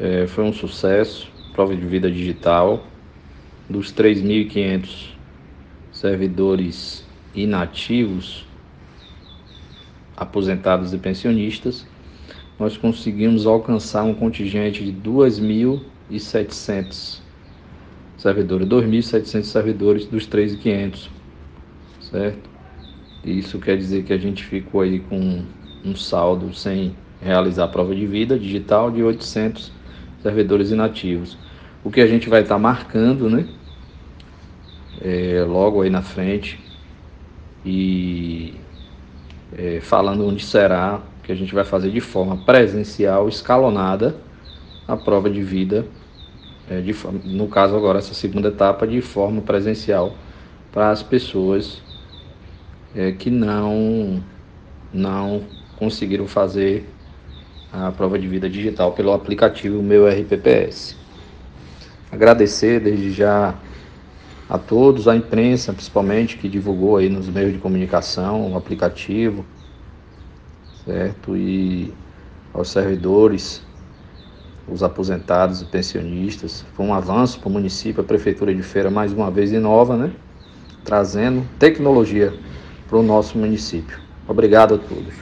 É, foi um sucesso, prova de vida digital. Dos 3.500 servidores inativos, aposentados e pensionistas, nós conseguimos alcançar um contingente de 2.700 servidores, 2.700 servidores dos 3.500, certo? Isso quer dizer que a gente ficou aí com um saldo sem realizar prova de vida digital de 800 servidores inativos. O que a gente vai estar tá marcando, né? É, logo aí na frente e é, falando onde será que a gente vai fazer de forma presencial, escalonada, a prova de vida, é, de, no caso agora essa segunda etapa, de forma presencial para as pessoas é, que não, não conseguiram fazer a prova de vida digital pelo aplicativo Meu RPPS. Agradecer desde já a todos, a imprensa principalmente, que divulgou aí nos meios de comunicação o aplicativo, certo? E aos servidores, os aposentados e pensionistas. Foi um avanço para o município, a Prefeitura de Feira mais uma vez inova, né? Trazendo tecnologia para o nosso município. Obrigado a todos.